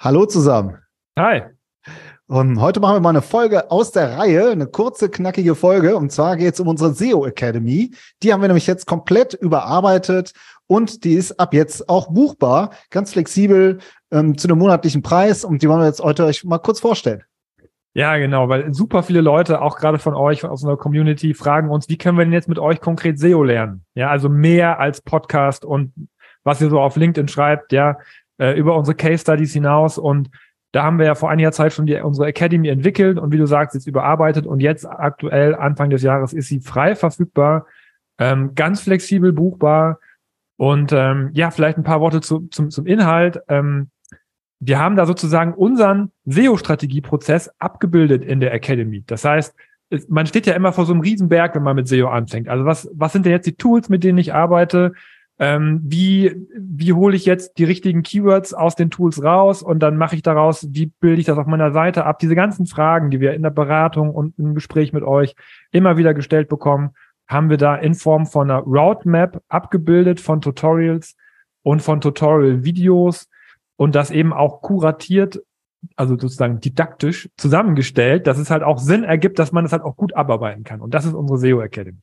Hallo zusammen. Hi. Und heute machen wir mal eine Folge aus der Reihe, eine kurze, knackige Folge. Und zwar geht es um unsere SEO Academy. Die haben wir nämlich jetzt komplett überarbeitet und die ist ab jetzt auch buchbar, ganz flexibel ähm, zu einem monatlichen Preis. Und die wollen wir jetzt heute euch mal kurz vorstellen. Ja, genau, weil super viele Leute, auch gerade von euch, aus unserer Community, fragen uns, wie können wir denn jetzt mit euch konkret SEO lernen? Ja, also mehr als Podcast und was ihr so auf LinkedIn schreibt, ja, äh, über unsere Case Studies hinaus. Und da haben wir ja vor einiger Zeit schon die, unsere Academy entwickelt und wie du sagst, jetzt überarbeitet. Und jetzt aktuell, Anfang des Jahres, ist sie frei verfügbar, ähm, ganz flexibel buchbar. Und ähm, ja, vielleicht ein paar Worte zu, zum, zum Inhalt. Ähm, wir haben da sozusagen unseren SEO-Strategieprozess abgebildet in der Academy. Das heißt, man steht ja immer vor so einem Riesenberg, wenn man mit SEO anfängt. Also was, was sind denn jetzt die Tools, mit denen ich arbeite? Ähm, wie, wie hole ich jetzt die richtigen Keywords aus den Tools raus und dann mache ich daraus, wie bilde ich das auf meiner Seite ab. Diese ganzen Fragen, die wir in der Beratung und im Gespräch mit euch immer wieder gestellt bekommen, haben wir da in Form von einer Roadmap abgebildet von Tutorials und von Tutorial-Videos und das eben auch kuratiert, also sozusagen didaktisch zusammengestellt, dass es halt auch Sinn ergibt, dass man es das halt auch gut abarbeiten kann. Und das ist unsere SEO Academy.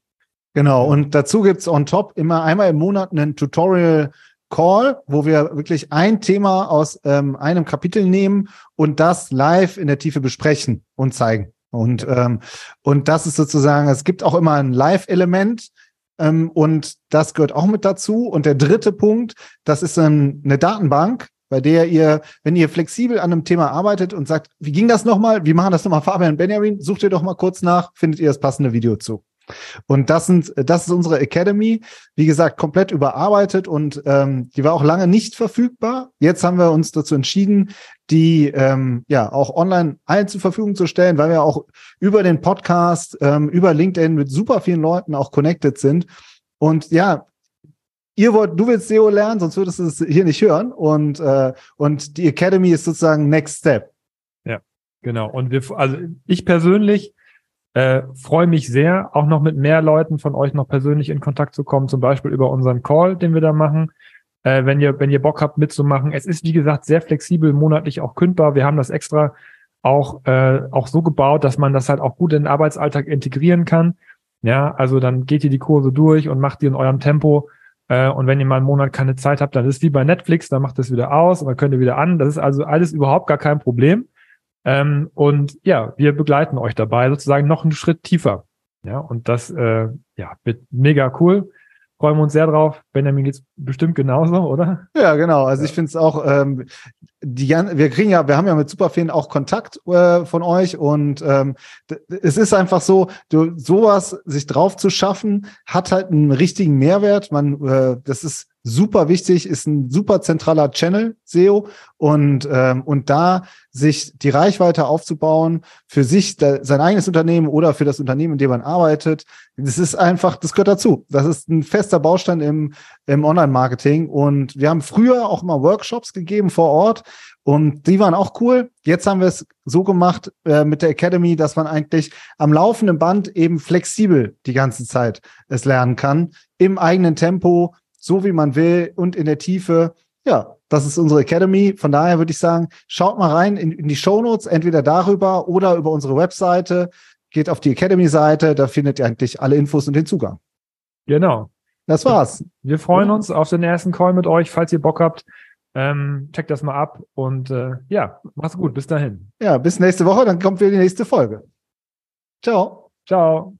Genau, und dazu gibt's on top immer einmal im Monat einen Tutorial Call, wo wir wirklich ein Thema aus ähm, einem Kapitel nehmen und das live in der Tiefe besprechen und zeigen. Und, ähm, und das ist sozusagen, es gibt auch immer ein Live-Element, ähm, und das gehört auch mit dazu. Und der dritte Punkt, das ist ein, eine Datenbank, bei der ihr, wenn ihr flexibel an einem Thema arbeitet und sagt, wie ging das nochmal? Wie machen das nochmal Fabian Benjamin? Sucht ihr doch mal kurz nach, findet ihr das passende Video zu. Und das sind, das ist unsere Academy, wie gesagt, komplett überarbeitet und ähm, die war auch lange nicht verfügbar. Jetzt haben wir uns dazu entschieden, die ähm, ja auch online allen zur Verfügung zu stellen, weil wir auch über den Podcast, ähm, über LinkedIn mit super vielen Leuten auch connected sind. Und ja, ihr wollt, du willst SEO lernen, sonst würdest du es hier nicht hören. Und äh, und die Academy ist sozusagen Next Step. Ja, genau. Und wir, also ich persönlich äh, Freue mich sehr, auch noch mit mehr Leuten von euch noch persönlich in Kontakt zu kommen, zum Beispiel über unseren Call, den wir da machen. Äh, wenn ihr, wenn ihr Bock habt mitzumachen. Es ist, wie gesagt, sehr flexibel, monatlich auch kündbar. Wir haben das extra auch, äh, auch so gebaut, dass man das halt auch gut in den Arbeitsalltag integrieren kann. Ja, also dann geht ihr die Kurse durch und macht die in eurem Tempo. Äh, und wenn ihr mal einen Monat keine Zeit habt, dann ist wie bei Netflix, dann macht es wieder aus und dann könnt ihr wieder an. Das ist also alles überhaupt gar kein Problem. Ähm, und ja, wir begleiten euch dabei sozusagen noch einen Schritt tiefer. Ja, und das äh, ja, wird mega cool. Freuen wir uns sehr drauf. Benjamin geht's bestimmt genauso, oder? Ja, genau. Also ich finde es auch, ähm, die, wir kriegen ja, wir haben ja mit super vielen auch Kontakt äh, von euch und ähm, es ist einfach so, du, sowas sich drauf zu schaffen, hat halt einen richtigen Mehrwert. Man, äh, das ist super wichtig, ist ein super zentraler Channel SEO und ähm, und da sich die Reichweite aufzubauen für sich da, sein eigenes Unternehmen oder für das Unternehmen, in dem man arbeitet, das ist einfach, das gehört dazu. Das ist ein fester Baustein im im Online-Marketing und wir haben früher auch mal Workshops gegeben vor Ort und die waren auch cool. Jetzt haben wir es so gemacht äh, mit der Academy, dass man eigentlich am laufenden Band eben flexibel die ganze Zeit es lernen kann im eigenen Tempo so wie man will und in der Tiefe. Ja, das ist unsere Academy. Von daher würde ich sagen, schaut mal rein in, in die Show Notes, entweder darüber oder über unsere Webseite. Geht auf die Academy-Seite, da findet ihr eigentlich alle Infos und den Zugang. Genau. Das war's. Wir freuen uns auf den ersten Call mit euch, falls ihr Bock habt. Ähm, checkt das mal ab und äh, ja, mach's gut. Bis dahin. Ja, bis nächste Woche, dann kommt wieder die nächste Folge. Ciao. Ciao.